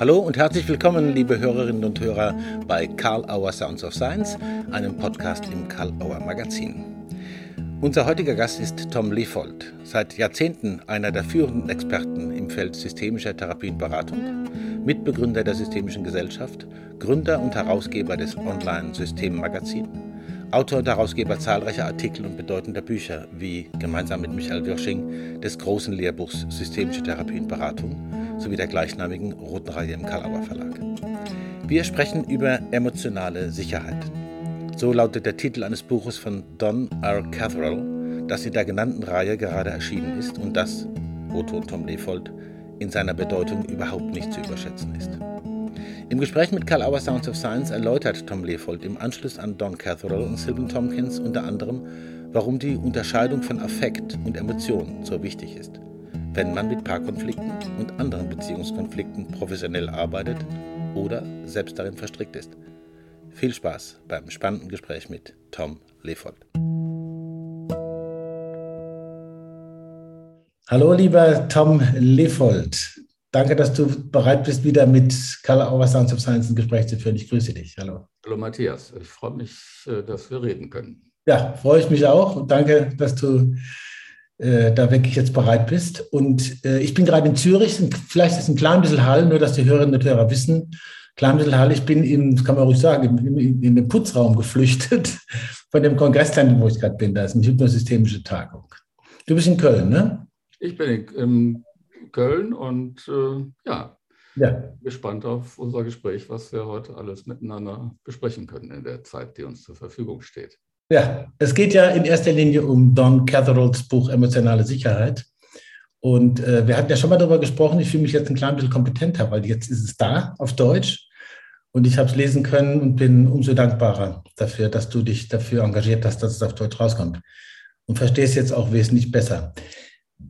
Hallo und herzlich willkommen, liebe Hörerinnen und Hörer, bei Karl Auer Sounds of Science, einem Podcast im Karl Auer Magazin. Unser heutiger Gast ist Tom Leofold, seit Jahrzehnten einer der führenden Experten im Feld systemischer Therapienberatung, Mitbegründer der Systemischen Gesellschaft, Gründer und Herausgeber des Online-Systemmagazin, Autor und Herausgeber zahlreicher Artikel und bedeutender Bücher, wie gemeinsam mit Michael Wirsching des großen Lehrbuchs Systemische Therapienberatung sowie der gleichnamigen roten Reihe im Kalauer Verlag. Wir sprechen über emotionale Sicherheit. So lautet der Titel eines Buches von Don R. Catherall, das in der genannten Reihe gerade erschienen ist und das, Otto und Tom Leopold, in seiner Bedeutung überhaupt nicht zu überschätzen ist. Im Gespräch mit Karl Auer Sounds of Science erläutert Tom Leopold im Anschluss an Don Catherall und Sylvan Tompkins unter anderem, warum die Unterscheidung von Affekt und Emotion so wichtig ist wenn man mit Paarkonflikten und anderen Beziehungskonflikten professionell arbeitet oder selbst darin verstrickt ist. Viel Spaß beim spannenden Gespräch mit Tom Leopold. Hallo, lieber Tom Leopold. Danke, dass du bereit bist, wieder mit Karl Auer Sounds of Science ein Gespräch zu führen. Ich grüße dich. Hallo. Hallo, Matthias. Ich freue mich, äh, dass wir reden können. Ja, freue ich mich auch. Und danke, dass du äh, da wirklich jetzt bereit bist. Und äh, ich bin gerade in Zürich, vielleicht ist es ein klein bisschen Hall, nur dass die Hörerinnen und Hörer wissen, klein bisschen Hall, ich bin in, das kann man ruhig sagen, in, in den Putzraum geflüchtet von dem Kongresszentrum, wo ich gerade bin. Da ist eine hypnosystemische Tagung. Du bist in Köln, ne? Ich bin in Köln und äh, ja, ja, gespannt auf unser Gespräch, was wir heute alles miteinander besprechen können in der Zeit, die uns zur Verfügung steht. Ja, es geht ja in erster Linie um Don Catherolds Buch Emotionale Sicherheit. Und äh, wir hatten ja schon mal darüber gesprochen. Ich fühle mich jetzt ein klein bisschen kompetenter, weil jetzt ist es da auf Deutsch. Und ich habe es lesen können und bin umso dankbarer dafür, dass du dich dafür engagiert hast, dass es auf Deutsch rauskommt. Und verstehst jetzt auch wesentlich besser.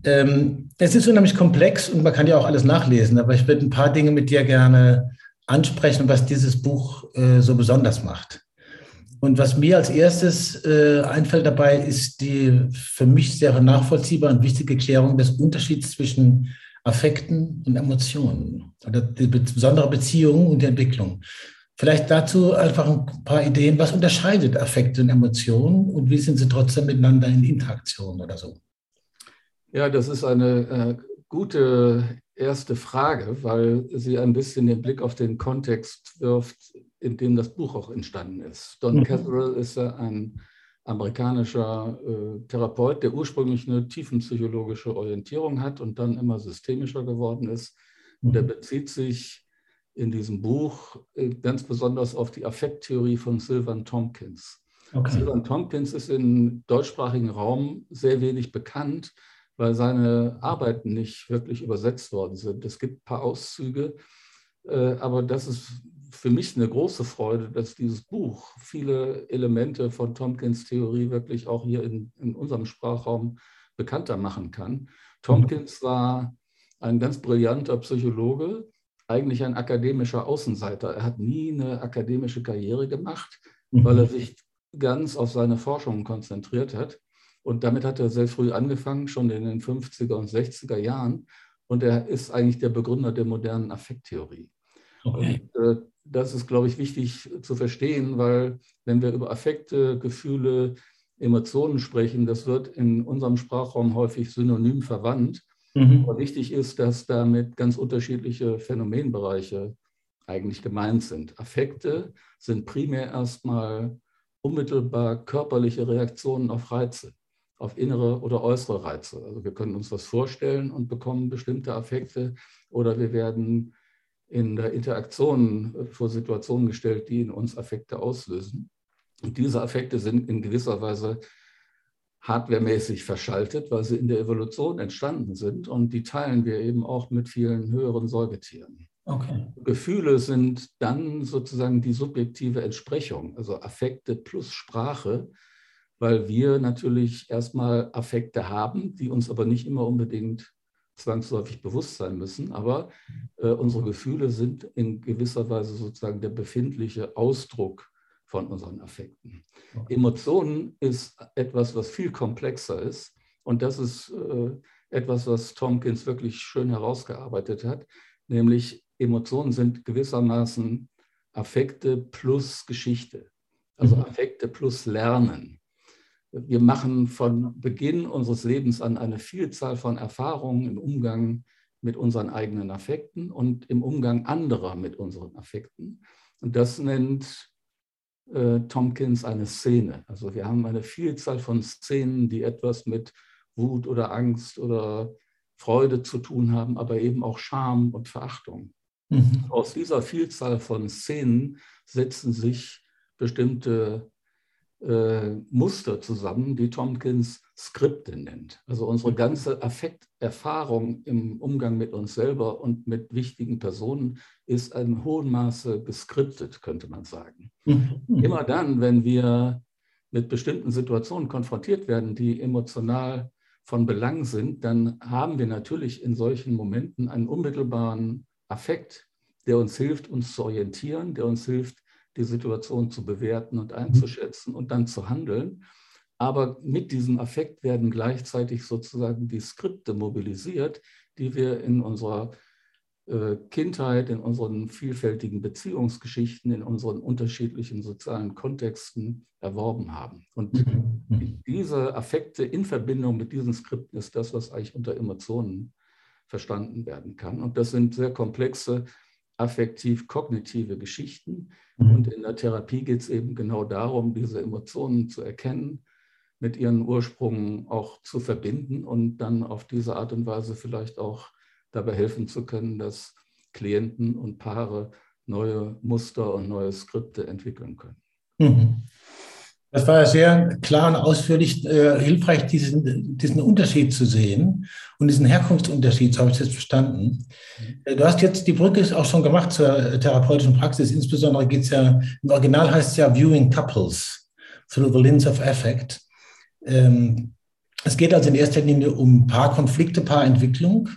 Ähm, es ist unheimlich komplex und man kann ja auch alles nachlesen, aber ich würde ein paar Dinge mit dir gerne ansprechen, was dieses Buch äh, so besonders macht. Und was mir als erstes äh, einfällt dabei, ist die für mich sehr nachvollziehbare und wichtige Klärung des Unterschieds zwischen Affekten und Emotionen oder die besondere Beziehung und Entwicklung. Vielleicht dazu einfach ein paar Ideen. Was unterscheidet Affekte und Emotionen und wie sind sie trotzdem miteinander in Interaktion oder so? Ja, das ist eine äh, gute erste Frage, weil sie ein bisschen den Blick auf den Kontext wirft, in dem das Buch auch entstanden ist. Don mhm. Catherall ist ein amerikanischer äh, Therapeut, der ursprünglich eine tiefenpsychologische Orientierung hat und dann immer systemischer geworden ist. Und der mhm. bezieht sich in diesem Buch äh, ganz besonders auf die Affekttheorie von Sylvan Tompkins. Okay. Sylvan Tompkins ist im deutschsprachigen Raum sehr wenig bekannt, weil seine Arbeiten nicht wirklich übersetzt worden sind. Es gibt ein paar Auszüge, äh, aber das ist für mich eine große Freude, dass dieses Buch viele Elemente von Tompkins Theorie wirklich auch hier in, in unserem Sprachraum bekannter machen kann. Tompkins war ein ganz brillanter Psychologe, eigentlich ein akademischer Außenseiter. Er hat nie eine akademische Karriere gemacht, mhm. weil er sich ganz auf seine Forschungen konzentriert hat. Und damit hat er sehr früh angefangen, schon in den 50er und 60er Jahren. Und er ist eigentlich der Begründer der modernen Affekttheorie. Okay. Und, äh, das ist, glaube ich, wichtig zu verstehen, weil wenn wir über Affekte, Gefühle, Emotionen sprechen, das wird in unserem Sprachraum häufig synonym verwandt. Mhm. Aber wichtig ist, dass damit ganz unterschiedliche Phänomenbereiche eigentlich gemeint sind. Affekte sind primär erstmal unmittelbar körperliche Reaktionen auf Reize, auf innere oder äußere Reize. Also wir können uns was vorstellen und bekommen bestimmte Affekte oder wir werden in der Interaktion äh, vor Situationen gestellt, die in uns Affekte auslösen. Und diese Affekte sind in gewisser Weise hardwaremäßig verschaltet, weil sie in der Evolution entstanden sind und die teilen wir eben auch mit vielen höheren Säugetieren. Okay. Gefühle sind dann sozusagen die subjektive Entsprechung, also Affekte plus Sprache, weil wir natürlich erstmal Affekte haben, die uns aber nicht immer unbedingt zwangsläufig bewusst sein müssen, aber äh, unsere Gefühle sind in gewisser Weise sozusagen der befindliche Ausdruck von unseren Affekten. Okay. Emotionen ist etwas, was viel komplexer ist und das ist äh, etwas, was Tompkins wirklich schön herausgearbeitet hat, nämlich Emotionen sind gewissermaßen Affekte plus Geschichte, also mhm. Affekte plus Lernen. Wir machen von Beginn unseres Lebens an eine Vielzahl von Erfahrungen im Umgang mit unseren eigenen Affekten und im Umgang anderer mit unseren Affekten. Und das nennt äh, Tompkins eine Szene. Also wir haben eine Vielzahl von Szenen, die etwas mit Wut oder Angst oder Freude zu tun haben, aber eben auch Scham und Verachtung. Mhm. Aus dieser Vielzahl von Szenen setzen sich bestimmte äh, Muster zusammen, die Tompkins Skripte nennt. Also unsere ganze Affekterfahrung im Umgang mit uns selber und mit wichtigen Personen ist in hohem Maße geskriptet, könnte man sagen. Mhm. Immer dann, wenn wir mit bestimmten Situationen konfrontiert werden, die emotional von Belang sind, dann haben wir natürlich in solchen Momenten einen unmittelbaren Affekt, der uns hilft, uns zu orientieren, der uns hilft, die Situation zu bewerten und einzuschätzen und dann zu handeln. Aber mit diesem Affekt werden gleichzeitig sozusagen die Skripte mobilisiert, die wir in unserer äh, Kindheit, in unseren vielfältigen Beziehungsgeschichten, in unseren unterschiedlichen sozialen Kontexten erworben haben. Und mhm. Mhm. diese Affekte in Verbindung mit diesen Skripten ist das, was eigentlich unter Emotionen verstanden werden kann. Und das sind sehr komplexe affektiv-kognitive Geschichten. Mhm. Und in der Therapie geht es eben genau darum, diese Emotionen zu erkennen, mit ihren Ursprüngen auch zu verbinden und dann auf diese Art und Weise vielleicht auch dabei helfen zu können, dass Klienten und Paare neue Muster und neue Skripte entwickeln können. Mhm. Das war sehr klar und ausführlich äh, hilfreich, diesen, diesen Unterschied zu sehen und diesen Herkunftsunterschied, so habe ich das verstanden. Mhm. Du hast jetzt die Brücke auch schon gemacht zur therapeutischen Praxis. Insbesondere geht es ja, im Original heißt es ja Viewing Couples through the lens of affect. Ähm, es geht also in erster Linie um Paarkonflikte, Paarentwicklung.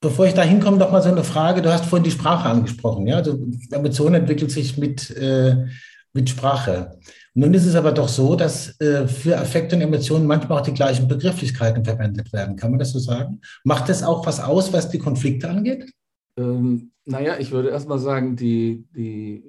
Bevor ich da hinkomme, noch mal so eine Frage. Du hast vorhin die Sprache angesprochen. Ja? Also Emotion entwickelt sich mit, äh, mit Sprache. Nun ist es aber doch so, dass äh, für Affekte und Emotionen manchmal auch die gleichen Begrifflichkeiten verwendet werden. Kann man das so sagen? Macht das auch was aus, was die Konflikte angeht? Ähm, naja, ich würde erst mal sagen, die, die,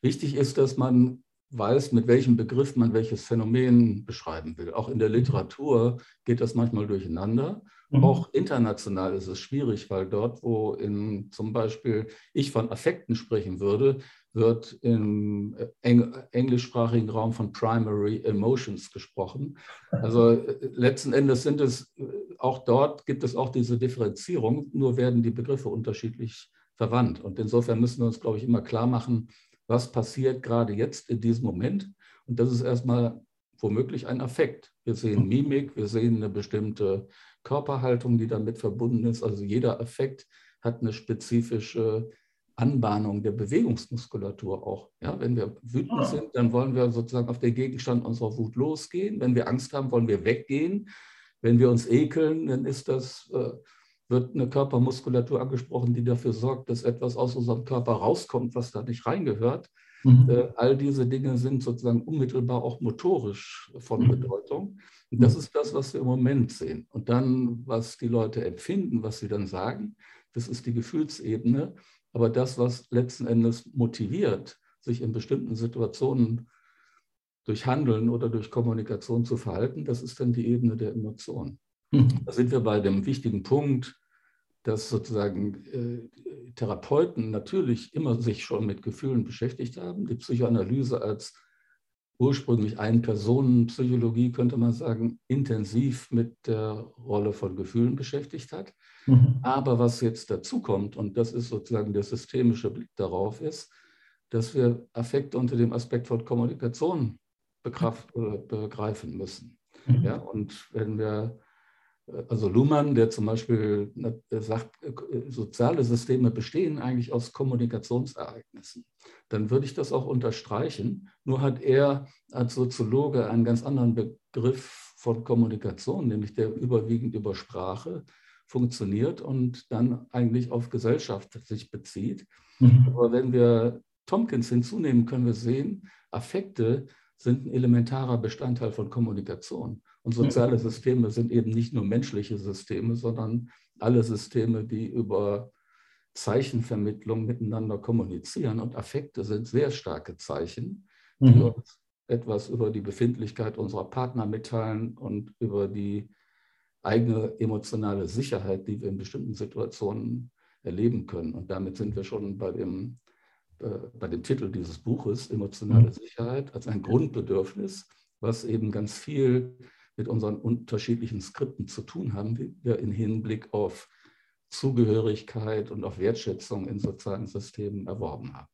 wichtig ist, dass man weiß, mit welchem Begriff man welches Phänomen beschreiben will. Auch in der Literatur geht das manchmal durcheinander. Mhm. Auch international ist es schwierig, weil dort, wo in, zum Beispiel ich von Affekten sprechen würde, wird im eng englischsprachigen Raum von Primary Emotions gesprochen. Also äh, letzten Endes sind es, äh, auch dort gibt es auch diese Differenzierung, nur werden die Begriffe unterschiedlich verwandt. Und insofern müssen wir uns, glaube ich, immer klar machen, was passiert gerade jetzt in diesem Moment. Und das ist erstmal womöglich ein Affekt. Wir sehen Mimik, wir sehen eine bestimmte Körperhaltung, die damit verbunden ist. Also jeder Affekt hat eine spezifische Anbahnung der Bewegungsmuskulatur auch. Ja, wenn wir wütend ah. sind, dann wollen wir sozusagen auf den Gegenstand unserer Wut losgehen. Wenn wir Angst haben, wollen wir weggehen. Wenn wir uns ekeln, dann ist das, äh, wird eine Körpermuskulatur angesprochen, die dafür sorgt, dass etwas aus unserem Körper rauskommt, was da nicht reingehört. Mhm. Äh, all diese Dinge sind sozusagen unmittelbar auch motorisch von mhm. Bedeutung. Und das mhm. ist das, was wir im Moment sehen. Und dann, was die Leute empfinden, was sie dann sagen, das ist die Gefühlsebene. Aber das, was letzten Endes motiviert, sich in bestimmten Situationen durch Handeln oder durch Kommunikation zu verhalten, das ist dann die Ebene der Emotionen. Mhm. Da sind wir bei dem wichtigen Punkt, dass sozusagen äh, Therapeuten natürlich immer sich schon mit Gefühlen beschäftigt haben. Die Psychoanalyse als ursprünglich Ein-Personen-Psychologie, könnte man sagen, intensiv mit der Rolle von Gefühlen beschäftigt hat. Mhm. Aber was jetzt dazu kommt, und das ist sozusagen der systemische Blick darauf, ist, dass wir Affekte unter dem Aspekt von Kommunikation äh, begreifen müssen. Mhm. Ja, und wenn wir also Luhmann, der zum Beispiel sagt, äh, soziale Systeme bestehen eigentlich aus Kommunikationsereignissen, dann würde ich das auch unterstreichen. Nur hat er als Soziologe einen ganz anderen Begriff von Kommunikation, nämlich der überwiegend über Sprache funktioniert und dann eigentlich auf Gesellschaft sich bezieht. Mhm. Aber wenn wir Tompkins hinzunehmen, können wir sehen, Affekte sind ein elementarer Bestandteil von Kommunikation. Und soziale Systeme sind eben nicht nur menschliche Systeme, sondern alle Systeme, die über Zeichenvermittlung miteinander kommunizieren und Affekte sind sehr starke Zeichen, die mhm. uns etwas über die Befindlichkeit unserer Partner mitteilen und über die eigene emotionale Sicherheit, die wir in bestimmten Situationen erleben können. Und damit sind wir schon bei dem, äh, bei dem Titel dieses Buches, emotionale mhm. Sicherheit, als ein Grundbedürfnis, was eben ganz viel mit unseren unterschiedlichen Skripten zu tun haben, die wir im Hinblick auf Zugehörigkeit und auf Wertschätzung in sozialen Systemen erworben haben.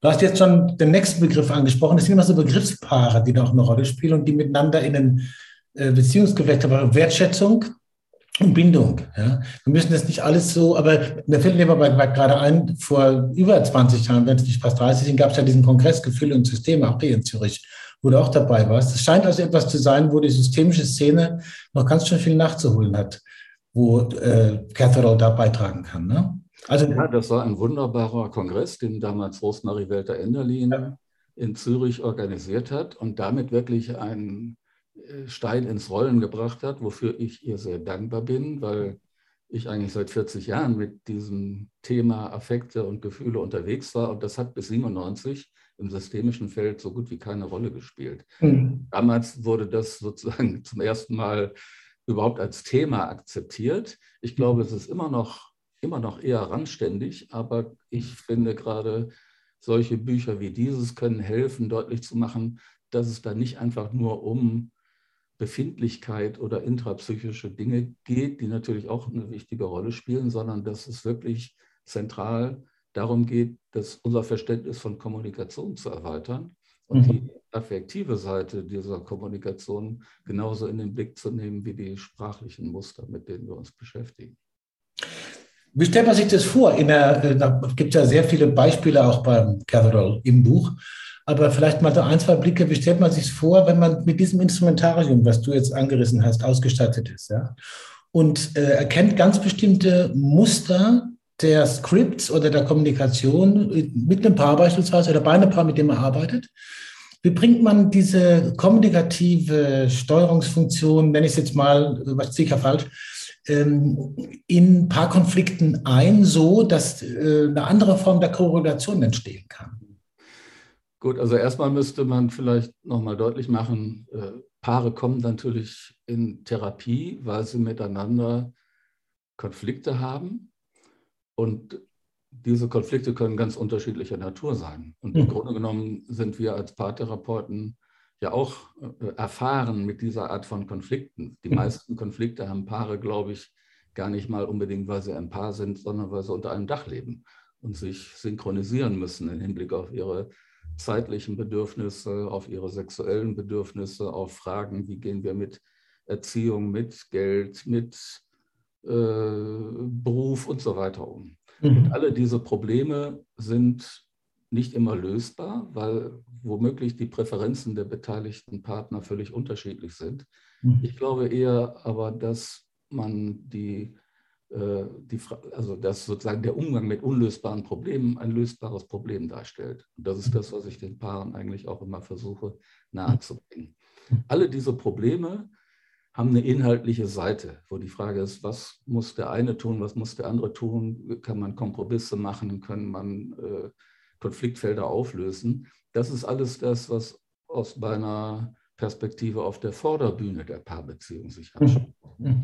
Du hast jetzt schon den nächsten Begriff angesprochen. Es sind immer so Begriffspaare, die da auch eine Rolle spielen und die miteinander in den äh, Beziehungsgeflecht haben. Wertschätzung und Bindung. Ja. Wir müssen das nicht alles so, aber mir fällt mir gerade ein, vor über 20 Jahren, wenn es nicht fast 30 sind, gab es ja diesen Kongress Gefühle und Systeme, AP in Zürich, wo du auch dabei warst. Es scheint also etwas zu sein, wo die systemische Szene noch ganz schön viel nachzuholen hat wo äh, Catherall da beitragen kann. Ne? Also, ja, das war ein wunderbarer Kongress, den damals Rosmarie Welter-Enderlin ja. in Zürich organisiert hat und damit wirklich einen äh, Stein ins Rollen gebracht hat, wofür ich ihr sehr dankbar bin, weil ich eigentlich seit 40 Jahren mit diesem Thema Affekte und Gefühle unterwegs war und das hat bis 97 im systemischen Feld so gut wie keine Rolle gespielt. Mhm. Damals wurde das sozusagen zum ersten Mal überhaupt als Thema akzeptiert. Ich glaube, es ist immer noch, immer noch eher randständig, aber ich finde gerade solche Bücher wie dieses können helfen, deutlich zu machen, dass es da nicht einfach nur um Befindlichkeit oder intrapsychische Dinge geht, die natürlich auch eine wichtige Rolle spielen, sondern dass es wirklich zentral darum geht, dass unser Verständnis von Kommunikation zu erweitern und mhm. die affektive Seite dieser Kommunikation genauso in den Blick zu nehmen wie die sprachlichen Muster, mit denen wir uns beschäftigen. Wie stellt man sich das vor? Der, äh, da gibt es ja sehr viele Beispiele auch beim Catherall im Buch. Aber vielleicht mal so ein, zwei Blicke. Wie stellt man sich vor, wenn man mit diesem Instrumentarium, was du jetzt angerissen hast, ausgestattet ist? Ja? Und äh, erkennt ganz bestimmte Muster der Scripts oder der Kommunikation mit einem Paar beispielsweise oder bei einem Paar, mit dem man arbeitet. Wie bringt man diese kommunikative Steuerungsfunktion, nenne ich es jetzt mal, was sicher falsch, ähm, in Paarkonflikten ein, so dass äh, eine andere Form der Korrelation entstehen kann? Gut, also erstmal müsste man vielleicht nochmal deutlich machen, äh, Paare kommen natürlich in Therapie, weil sie miteinander Konflikte haben. Und diese Konflikte können ganz unterschiedlicher Natur sein. Und im mhm. Grunde genommen sind wir als Paartherapeuten ja auch äh, erfahren mit dieser Art von Konflikten. Die mhm. meisten Konflikte haben Paare, glaube ich, gar nicht mal unbedingt, weil sie ein Paar sind, sondern weil sie unter einem Dach leben und sich synchronisieren müssen im Hinblick auf ihre zeitlichen Bedürfnisse, auf ihre sexuellen Bedürfnisse, auf Fragen, wie gehen wir mit Erziehung, mit Geld, mit Beruf und so weiter um. Mhm. Und alle diese Probleme sind nicht immer lösbar, weil womöglich die Präferenzen der beteiligten Partner völlig unterschiedlich sind. Mhm. Ich glaube eher aber, dass man die, äh, die, also dass sozusagen der Umgang mit unlösbaren Problemen ein lösbares Problem darstellt. Und das ist mhm. das, was ich den Paaren eigentlich auch immer versuche nahezubringen. Alle diese Probleme haben eine inhaltliche Seite, wo die Frage ist, was muss der eine tun, was muss der andere tun, kann man Kompromisse machen, kann man äh, Konfliktfelder auflösen. Das ist alles das, was aus meiner Perspektive auf der Vorderbühne der Paarbeziehung sich anschaut. Mhm.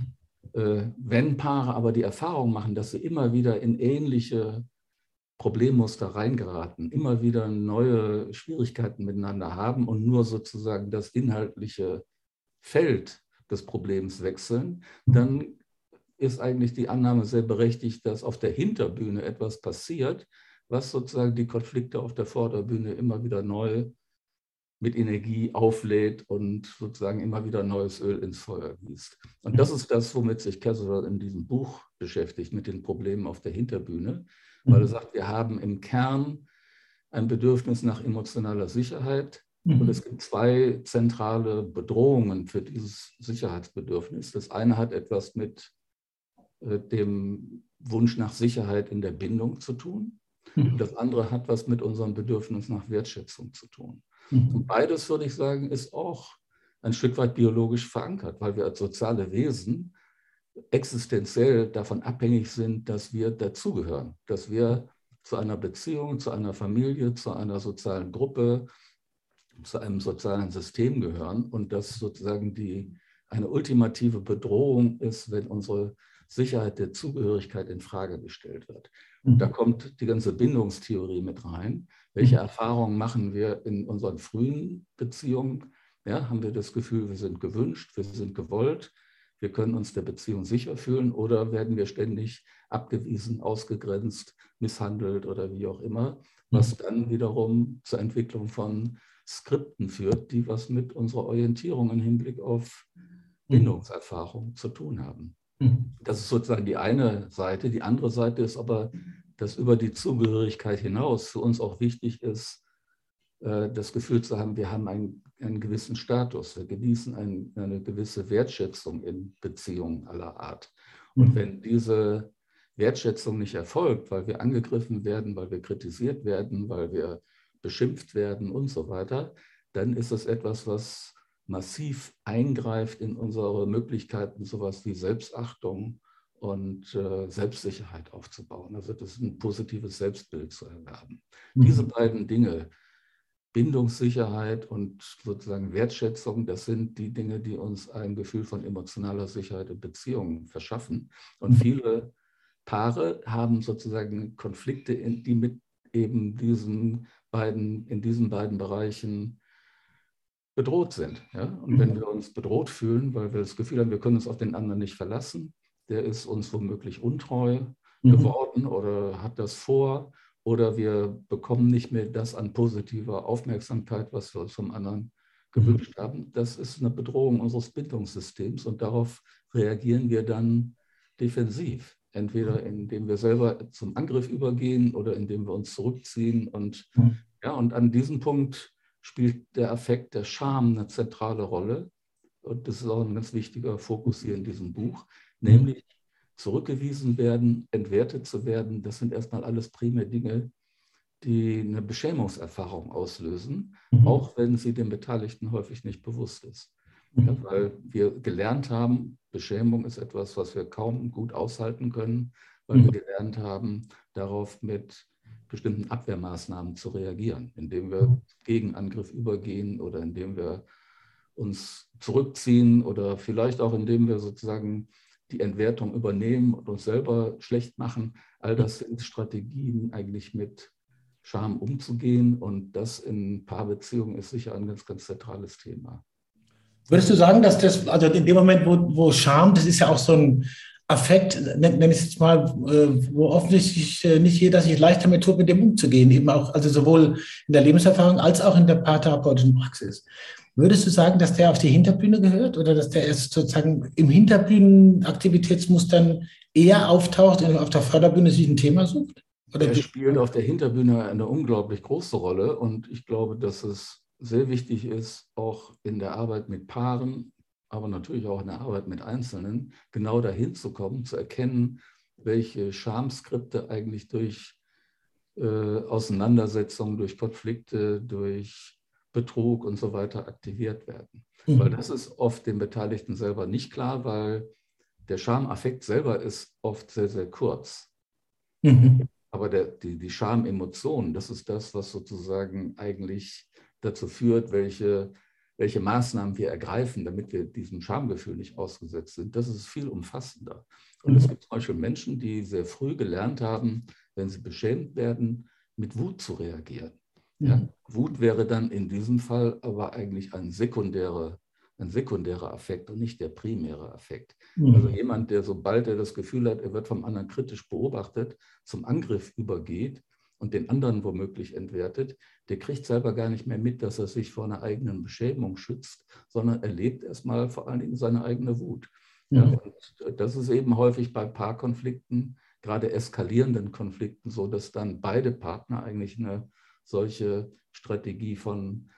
Äh, wenn Paare aber die Erfahrung machen, dass sie immer wieder in ähnliche Problemmuster reingeraten, immer wieder neue Schwierigkeiten miteinander haben und nur sozusagen das inhaltliche Feld des Problems wechseln, dann ist eigentlich die Annahme sehr berechtigt, dass auf der Hinterbühne etwas passiert, was sozusagen die Konflikte auf der Vorderbühne immer wieder neu mit Energie auflädt und sozusagen immer wieder neues Öl ins Feuer gießt. Und das ist das, womit sich Casserole in diesem Buch beschäftigt, mit den Problemen auf der Hinterbühne, weil er sagt, wir haben im Kern ein Bedürfnis nach emotionaler Sicherheit, und mhm. es gibt zwei zentrale Bedrohungen für dieses Sicherheitsbedürfnis. Das eine hat etwas mit äh, dem Wunsch nach Sicherheit in der Bindung zu tun. Und mhm. das andere hat was mit unserem Bedürfnis nach Wertschätzung zu tun. Mhm. Und beides, würde ich sagen, ist auch ein Stück weit biologisch verankert, weil wir als soziale Wesen existenziell davon abhängig sind, dass wir dazugehören, dass wir zu einer Beziehung, zu einer Familie, zu einer sozialen Gruppe, zu einem sozialen System gehören und dass sozusagen die, eine ultimative Bedrohung ist, wenn unsere Sicherheit der Zugehörigkeit in Frage gestellt wird. Und mhm. da kommt die ganze Bindungstheorie mit rein. Welche mhm. Erfahrungen machen wir in unseren frühen Beziehungen? Ja, haben wir das Gefühl, wir sind gewünscht, wir sind gewollt, wir können uns der Beziehung sicher fühlen oder werden wir ständig abgewiesen, ausgegrenzt, misshandelt oder wie auch immer, was mhm. dann wiederum zur Entwicklung von Skripten führt, die was mit unserer Orientierung im Hinblick auf Bindungserfahrung zu tun haben. Mhm. Das ist sozusagen die eine Seite. Die andere Seite ist aber, dass über die Zugehörigkeit hinaus für uns auch wichtig ist, das Gefühl zu haben, wir haben einen, einen gewissen Status, wir genießen ein, eine gewisse Wertschätzung in Beziehungen aller Art. Und mhm. wenn diese Wertschätzung nicht erfolgt, weil wir angegriffen werden, weil wir kritisiert werden, weil wir beschimpft werden und so weiter, dann ist es etwas, was massiv eingreift in unsere Möglichkeiten, sowas wie Selbstachtung und äh, Selbstsicherheit aufzubauen. Also das ist ein positives Selbstbild zu erwerben. Mhm. Diese beiden Dinge, Bindungssicherheit und sozusagen Wertschätzung, das sind die Dinge, die uns ein Gefühl von emotionaler Sicherheit in Beziehungen verschaffen. Und mhm. viele Paare haben sozusagen Konflikte, die mit eben diesen beiden, in diesen beiden Bereichen bedroht sind. Ja? Und wenn mhm. wir uns bedroht fühlen, weil wir das Gefühl haben, wir können uns auf den anderen nicht verlassen, der ist uns womöglich untreu mhm. geworden oder hat das vor oder wir bekommen nicht mehr das an positiver Aufmerksamkeit, was wir uns vom anderen gewünscht mhm. haben. Das ist eine Bedrohung unseres Bildungssystems und darauf reagieren wir dann defensiv. Entweder mhm. indem wir selber zum Angriff übergehen oder indem wir uns zurückziehen. Und, mhm. ja, und an diesem Punkt spielt der Affekt der Scham eine zentrale Rolle. Und das ist auch ein ganz wichtiger Fokus hier in diesem Buch, nämlich zurückgewiesen werden, entwertet zu werden. Das sind erstmal alles prime Dinge, die eine Beschämungserfahrung auslösen, mhm. auch wenn sie den Beteiligten häufig nicht bewusst ist. Mhm. Ja, weil wir gelernt haben, Beschämung ist etwas, was wir kaum gut aushalten können, weil mhm. wir gelernt haben, darauf mit bestimmten Abwehrmaßnahmen zu reagieren, indem wir gegen Angriff übergehen oder indem wir uns zurückziehen oder vielleicht auch indem wir sozusagen die Entwertung übernehmen und uns selber schlecht machen. All das sind Strategien, eigentlich mit Scham umzugehen. Und das in Paarbeziehungen ist sicher ein ganz, ganz zentrales Thema. Würdest du sagen, dass das, also in dem Moment, wo, wo Scham, das ist ja auch so ein Affekt, nenne ich es jetzt mal, äh, wo offensichtlich äh, nicht jeder sich leicht damit tut, mit dem umzugehen, eben auch, also sowohl in der Lebenserfahrung als auch in der paartherapeutischen Praxis. Würdest du sagen, dass der auf die Hinterbühne gehört oder dass der erst sozusagen im Hinterbühnen-Aktivitätsmustern eher auftaucht und auf der Förderbühne sich ein Thema sucht? Oder er spielt auf der Hinterbühne eine unglaublich große Rolle und ich glaube, dass es sehr wichtig ist, auch in der Arbeit mit Paaren aber natürlich auch in der Arbeit mit Einzelnen, genau dahin zu kommen, zu erkennen, welche Schamskripte eigentlich durch äh, Auseinandersetzungen, durch Konflikte, durch Betrug und so weiter aktiviert werden. Mhm. Weil das ist oft den Beteiligten selber nicht klar, weil der Schamaffekt selber ist oft sehr, sehr kurz. Mhm. Aber der, die, die Schamemotion, das ist das, was sozusagen eigentlich dazu führt, welche welche Maßnahmen wir ergreifen, damit wir diesem Schamgefühl nicht ausgesetzt sind, das ist viel umfassender. Und mhm. es gibt zum Beispiel Menschen, die sehr früh gelernt haben, wenn sie beschämt werden, mit Wut zu reagieren. Mhm. Ja, Wut wäre dann in diesem Fall aber eigentlich ein sekundärer, ein sekundärer Affekt und nicht der primäre Affekt. Mhm. Also jemand, der sobald er das Gefühl hat, er wird vom anderen kritisch beobachtet, zum Angriff übergeht, und den anderen womöglich entwertet, der kriegt selber gar nicht mehr mit, dass er sich vor einer eigenen Beschämung schützt, sondern erlebt erstmal vor allen Dingen seine eigene Wut. Ja, mhm. und das ist eben häufig bei Paarkonflikten, gerade eskalierenden Konflikten, so dass dann beide Partner eigentlich eine solche Strategie von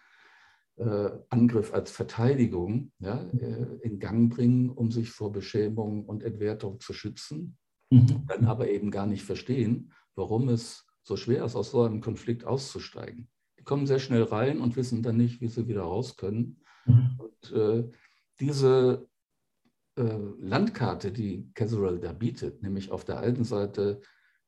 äh, Angriff als Verteidigung ja, äh, in Gang bringen, um sich vor Beschämung und Entwertung zu schützen, mhm. dann aber eben gar nicht verstehen, warum es so schwer ist, aus so einem Konflikt auszusteigen. Die kommen sehr schnell rein und wissen dann nicht, wie sie wieder raus können. Mhm. Und äh, diese äh, Landkarte, die Casserole da bietet, nämlich auf der einen Seite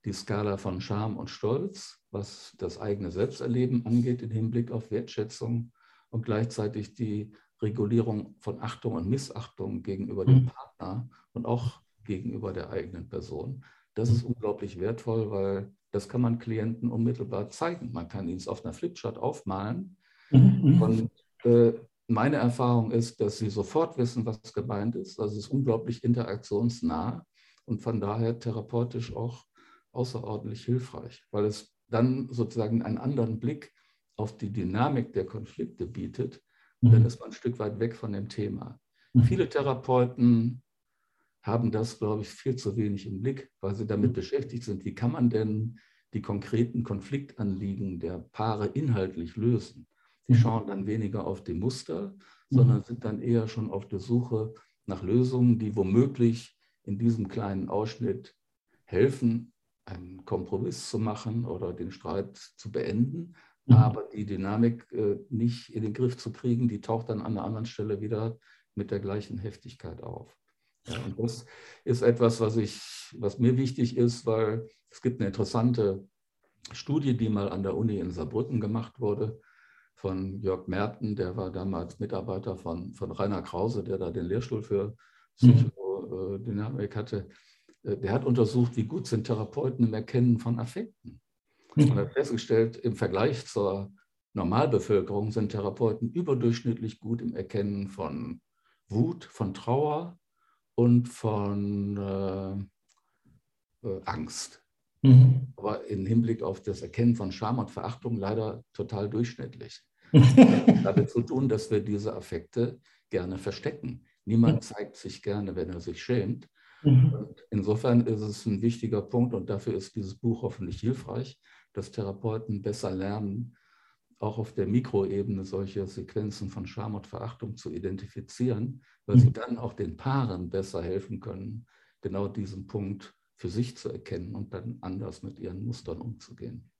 die Skala von Scham und Stolz, was das eigene Selbsterleben angeht im Hinblick auf Wertschätzung und gleichzeitig die Regulierung von Achtung und Missachtung gegenüber dem mhm. Partner und auch gegenüber der eigenen Person. Das ist unglaublich wertvoll, weil das kann man Klienten unmittelbar zeigen. Man kann ihnen es auf einer Flipchart aufmalen. Mhm. Und äh, meine Erfahrung ist, dass sie sofort wissen, was gemeint ist. Also es ist unglaublich interaktionsnah und von daher therapeutisch auch außerordentlich hilfreich, weil es dann sozusagen einen anderen Blick auf die Dynamik der Konflikte bietet. Mhm. Dann ist man ein Stück weit weg von dem Thema. Mhm. Viele Therapeuten haben das, glaube ich, viel zu wenig im Blick, weil sie damit mhm. beschäftigt sind. Wie kann man denn die konkreten Konfliktanliegen der Paare inhaltlich lösen? Die mhm. schauen dann weniger auf die Muster, sondern mhm. sind dann eher schon auf der Suche nach Lösungen, die womöglich in diesem kleinen Ausschnitt helfen, einen Kompromiss zu machen oder den Streit zu beenden. Mhm. Aber die Dynamik äh, nicht in den Griff zu kriegen, die taucht dann an einer anderen Stelle wieder mit der gleichen Heftigkeit auf. Ja, und das ist etwas, was, ich, was mir wichtig ist, weil es gibt eine interessante Studie, die mal an der Uni in Saarbrücken gemacht wurde von Jörg Merten, der war damals Mitarbeiter von, von Rainer Krause, der da den Lehrstuhl für Psychodynamik hatte. Äh, der hat untersucht, wie gut sind Therapeuten im Erkennen von Affekten. Und hat festgestellt, im Vergleich zur Normalbevölkerung sind Therapeuten überdurchschnittlich gut im Erkennen von Wut, von Trauer und von äh, äh, Angst. Mhm. Aber im Hinblick auf das Erkennen von Scham und Verachtung leider total durchschnittlich. damit zu tun, dass wir diese Affekte gerne verstecken. Niemand zeigt sich gerne, wenn er sich schämt. Mhm. insofern ist es ein wichtiger Punkt und dafür ist dieses Buch hoffentlich hilfreich, dass Therapeuten besser lernen, auch auf der Mikroebene solche Sequenzen von Scham und Verachtung zu identifizieren, weil sie mhm. dann auch den Paaren besser helfen können, genau diesen Punkt für sich zu erkennen und dann anders mit ihren Mustern umzugehen.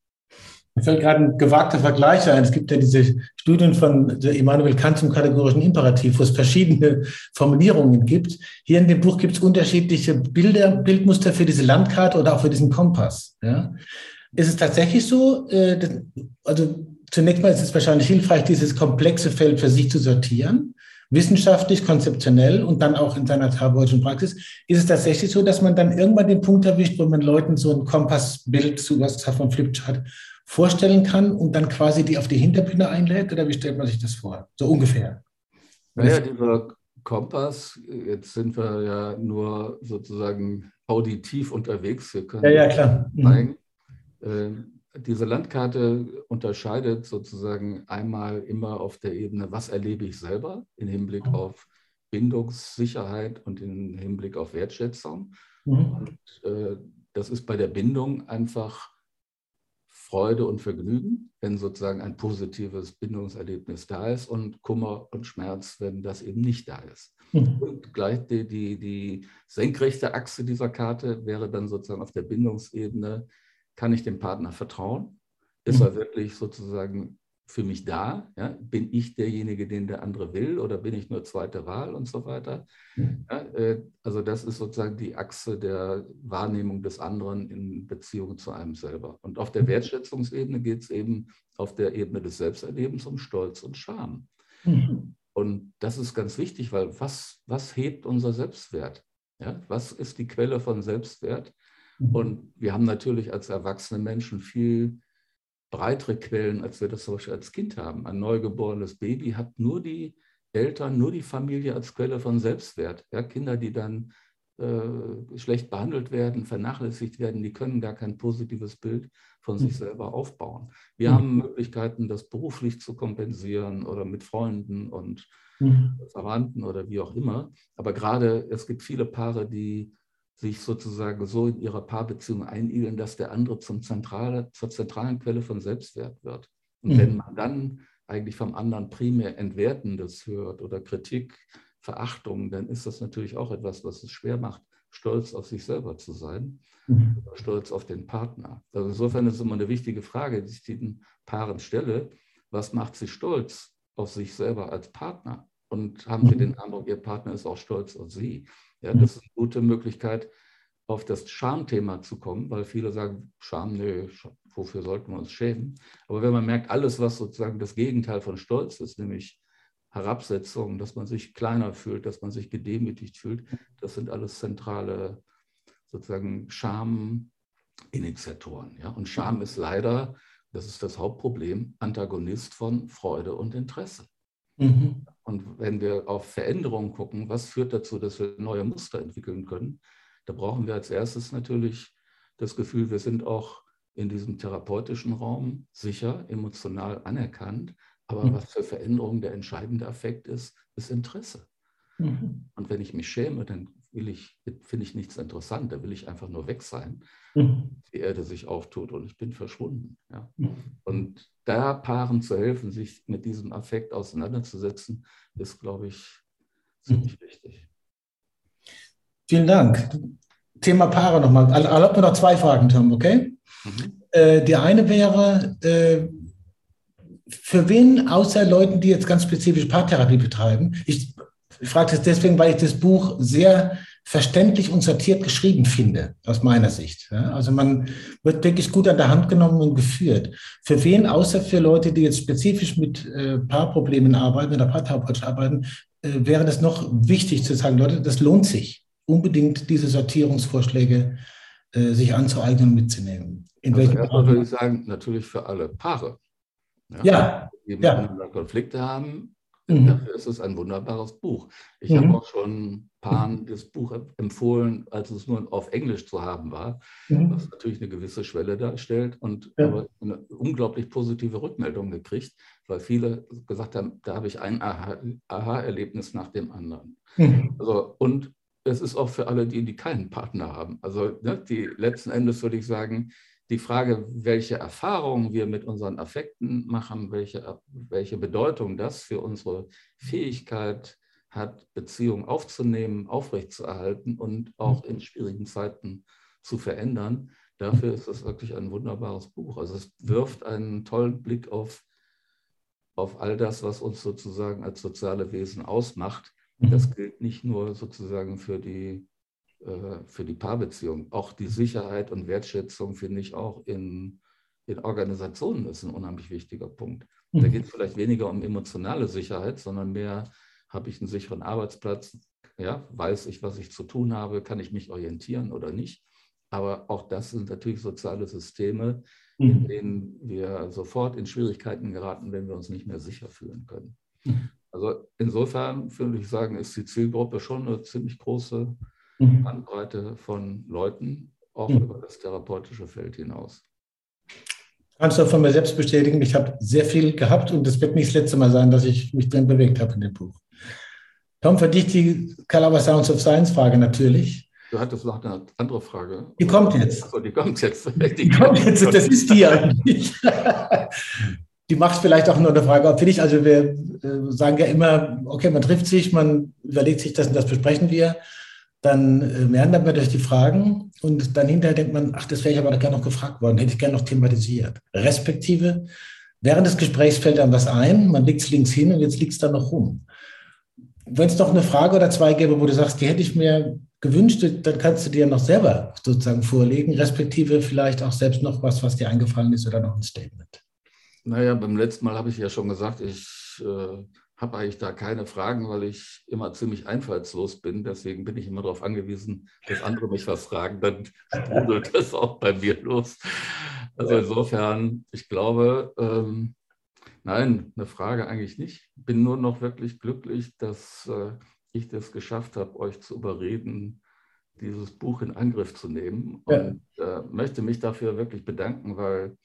Mir fällt gerade ein gewagter Vergleich ein. Es gibt ja diese Studien von Immanuel Kant zum kategorischen Imperativ, wo es verschiedene Formulierungen gibt. Hier in dem Buch gibt es unterschiedliche Bilder, Bildmuster für diese Landkarte oder auch für diesen Kompass. Ja? Ist es tatsächlich so, äh, also zunächst mal ist es wahrscheinlich hilfreich, dieses komplexe Feld für sich zu sortieren, wissenschaftlich, konzeptionell und dann auch in seiner therapeutischen Praxis. Ist es tatsächlich so, dass man dann irgendwann den Punkt erwischt, wo man Leuten so ein Kompassbild zu was von Flipchart vorstellen kann und dann quasi die auf die Hinterbühne einlädt? Oder wie stellt man sich das vor? So ungefähr. Naja, dieser Kompass, jetzt sind wir ja nur sozusagen auditiv unterwegs. Wir können ja, ja, klar. Mhm. zeigen. Diese Landkarte unterscheidet sozusagen einmal immer auf der Ebene, was erlebe ich selber im Hinblick mhm. auf Bindungssicherheit und im Hinblick auf Wertschätzung. Mhm. Und äh, das ist bei der Bindung einfach Freude und Vergnügen, wenn sozusagen ein positives Bindungserlebnis da ist und Kummer und Schmerz, wenn das eben nicht da ist. Mhm. Und gleich die, die, die senkrechte Achse dieser Karte wäre dann sozusagen auf der Bindungsebene, kann ich dem Partner vertrauen? Ist mhm. er wirklich sozusagen für mich da? Ja? Bin ich derjenige, den der andere will oder bin ich nur zweite Wahl und so weiter? Ja, äh, also das ist sozusagen die Achse der Wahrnehmung des anderen in Beziehung zu einem selber. Und auf der Wertschätzungsebene geht es eben auf der Ebene des Selbsterlebens um Stolz und Scham. Mhm. Und das ist ganz wichtig, weil was, was hebt unser Selbstwert? Ja? Was ist die Quelle von Selbstwert? Mhm. Und wir haben natürlich als erwachsene Menschen viel breitere Quellen, als wir das zum Beispiel als Kind haben. Ein neugeborenes Baby hat nur die Eltern, nur die Familie als Quelle von Selbstwert. Ja, Kinder, die dann äh, schlecht behandelt werden, vernachlässigt werden, die können gar kein positives Bild von sich mhm. selber aufbauen. Wir mhm. haben Möglichkeiten, das beruflich zu kompensieren oder mit Freunden und mhm. Verwandten oder wie auch immer. Aber gerade es gibt viele Paare, die sich sozusagen so in ihrer Paarbeziehung einigeln, dass der andere zum zentrale, zur zentralen Quelle von Selbstwert wird. Und mhm. wenn man dann eigentlich vom anderen primär Entwertendes hört oder Kritik, Verachtung, dann ist das natürlich auch etwas, was es schwer macht, stolz auf sich selber zu sein, mhm. oder stolz auf den Partner. Also insofern ist es immer eine wichtige Frage, die ich den Paaren stelle. Was macht sie stolz auf sich selber als Partner? und haben Sie den Eindruck, Ihr Partner ist auch stolz auf Sie. Ja, das ist eine gute Möglichkeit, auf das Schamthema zu kommen, weil viele sagen, Scham, nee, wofür sollten wir uns schämen? Aber wenn man merkt, alles, was sozusagen das Gegenteil von Stolz ist, nämlich Herabsetzung, dass man sich kleiner fühlt, dass man sich gedemütigt fühlt, das sind alles zentrale sozusagen Schaminitiatoren. Ja? Und Scham ist leider, das ist das Hauptproblem, Antagonist von Freude und Interesse. Mhm. Und wenn wir auf Veränderungen gucken, was führt dazu, dass wir neue Muster entwickeln können, da brauchen wir als erstes natürlich das Gefühl, wir sind auch in diesem therapeutischen Raum sicher, emotional anerkannt. Aber mhm. was für Veränderungen der entscheidende Effekt ist, ist Interesse. Mhm. Und wenn ich mich schäme, dann will ich, finde ich nichts interessant, da will ich einfach nur weg sein, mhm. die Erde sich auftut und ich bin verschwunden. Ja. Mhm. Und da Paaren zu helfen, sich mit diesem Affekt auseinanderzusetzen, ist, glaube ich, ziemlich wichtig. Vielen Dank. Thema Paare nochmal. Erlaubt mir noch zwei Fragen, Tom, okay? Mhm. Äh, die eine wäre, äh, für wen außer Leuten, die jetzt ganz spezifisch Paartherapie betreiben, ich, ich frage das deswegen, weil ich das Buch sehr verständlich und sortiert geschrieben finde, aus meiner Sicht. Ja, also man wird wirklich gut an der Hand genommen und geführt. Für wen, außer für Leute, die jetzt spezifisch mit äh, Paarproblemen arbeiten oder paartherapeutisch arbeiten, äh, wäre das noch wichtig zu sagen, Leute, das lohnt sich, unbedingt diese Sortierungsvorschläge äh, sich anzueignen und mitzunehmen. In also erstmal würde ich sagen, natürlich für alle Paare. Ja. ja. Die miteinander ja. Konflikte haben, mhm. dafür ist es ein wunderbares Buch. Ich mhm. habe auch schon Paaren das Buch empfohlen, als es nur auf Englisch zu haben war, mhm. was natürlich eine gewisse Schwelle darstellt und ja. aber eine unglaublich positive Rückmeldung gekriegt, weil viele gesagt haben, da habe ich ein Aha-Erlebnis nach dem anderen. Mhm. Also, und es ist auch für alle die, die keinen Partner haben. Also ne, die letzten Endes würde ich sagen, die Frage, welche Erfahrungen wir mit unseren Affekten machen, welche, welche Bedeutung das für unsere Fähigkeit hat, Beziehungen aufzunehmen, aufrechtzuerhalten und auch in schwierigen Zeiten zu verändern. Dafür ist es wirklich ein wunderbares Buch. Also es wirft einen tollen Blick auf, auf all das, was uns sozusagen als soziale Wesen ausmacht. Das mhm. gilt nicht nur sozusagen für die, für die Paarbeziehung. Auch die Sicherheit und Wertschätzung finde ich auch in, in Organisationen ist ein unheimlich wichtiger Punkt. Da mhm. geht es vielleicht weniger um emotionale Sicherheit, sondern mehr, habe ich einen sicheren Arbeitsplatz, ja, weiß ich, was ich zu tun habe, kann ich mich orientieren oder nicht. Aber auch das sind natürlich soziale Systeme, in mhm. denen wir sofort in Schwierigkeiten geraten, wenn wir uns nicht mehr sicher fühlen können. Also insofern würde ich sagen, ist die Zielgruppe schon eine ziemlich große mhm. Bandbreite von Leuten, auch mhm. über das therapeutische Feld hinaus. Kannst du von mir selbst bestätigen, ich habe sehr viel gehabt und das wird nicht das letzte Mal sein, dass ich mich drin bewegt habe in dem Buch. Tom, für dich die Calabar Sounds of Science Frage natürlich. Du hattest noch eine andere Frage. Die kommt jetzt. Achso, die kommt jetzt. Die, die kommt jetzt, das ist die eigentlich. die macht vielleicht auch nur eine Frage, ob für dich, also wir äh, sagen ja immer, okay, man trifft sich, man überlegt sich das und das besprechen wir, dann äh, meandert durch die Fragen und dann hinterher denkt man, ach, das wäre ich aber gerne noch gefragt worden, hätte ich gerne noch thematisiert. Respektive, während des Gesprächs fällt einem was ein, man legt es links hin und jetzt liegt es da noch rum. Wenn es noch eine Frage oder zwei gäbe, wo du sagst, die hätte ich mir gewünscht, dann kannst du dir noch selber sozusagen vorlegen, respektive vielleicht auch selbst noch was, was dir eingefallen ist oder noch ein Statement. Naja, beim letzten Mal habe ich ja schon gesagt, ich äh, habe eigentlich da keine Fragen, weil ich immer ziemlich einfallslos bin. Deswegen bin ich immer darauf angewiesen, dass andere mich was fragen. Dann sprudelt das auch bei mir los. Also insofern, ich glaube, ähm, nein, eine Frage eigentlich nicht. Bin nur noch wirklich glücklich, dass äh, ich das geschafft habe, euch zu überreden, dieses Buch in Angriff zu nehmen. Und äh, möchte mich dafür wirklich bedanken, weil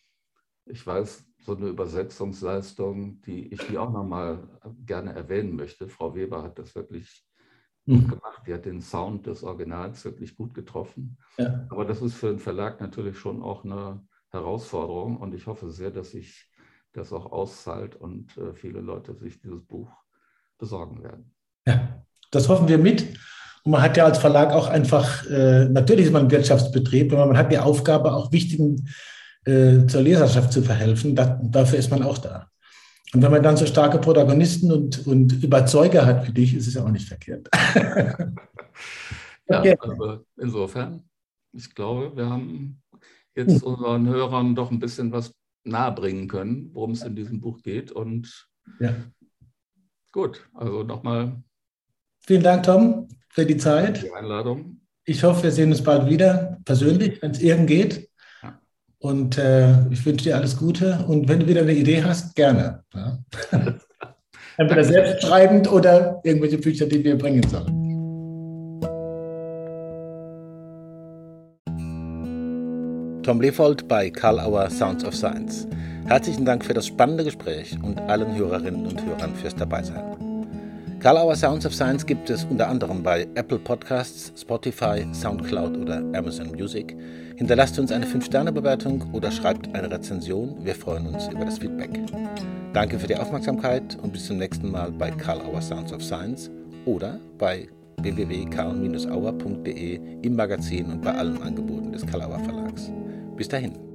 ich weiß, so eine Übersetzungsleistung, die ich hier auch nochmal gerne erwähnen möchte. Frau Weber hat das wirklich mhm. gut gemacht. Die hat den Sound des Originals wirklich gut getroffen. Ja. Aber das ist für den Verlag natürlich schon auch eine Herausforderung und ich hoffe sehr, dass sich das auch auszahlt und äh, viele Leute sich dieses Buch besorgen werden. Ja, das hoffen wir mit. Und man hat ja als Verlag auch einfach, äh, natürlich ist man ein Wirtschaftsbetrieb, aber man hat die Aufgabe, auch wichtigen äh, zur Leserschaft zu verhelfen. Da, dafür ist man auch da. Und wenn man dann so starke Protagonisten und, und Überzeuger hat wie dich, ist es ja auch nicht verkehrt. ja, okay. also insofern, ich glaube, wir haben jetzt hm. unseren Hörern doch ein bisschen was nahebringen können, worum es in diesem Buch geht. Und ja. gut, also nochmal. Vielen Dank, Tom, für die Zeit. Die Einladung. Ich hoffe, wir sehen uns bald wieder, persönlich, wenn es irgend geht. Und äh, ich wünsche dir alles Gute. Und wenn du wieder eine Idee hast, gerne. Ja. Entweder selbstschreibend oder irgendwelche Bücher, die wir bringen sollen. Tom Lefold bei Karl Auer Sounds of Science. Herzlichen Dank für das spannende Gespräch und allen Hörerinnen und Hörern fürs Dabeisein. Karl Auer Sounds of Science gibt es unter anderem bei Apple Podcasts, Spotify, Soundcloud oder Amazon Music. Hinterlasst uns eine 5-Sterne-Bewertung oder schreibt eine Rezension. Wir freuen uns über das Feedback. Danke für die Aufmerksamkeit und bis zum nächsten Mal bei Karl Auer Sounds of Science oder bei www.karl-auer.de im Magazin und bei allen Angeboten des Karl Auer Verlags. Bis dahin.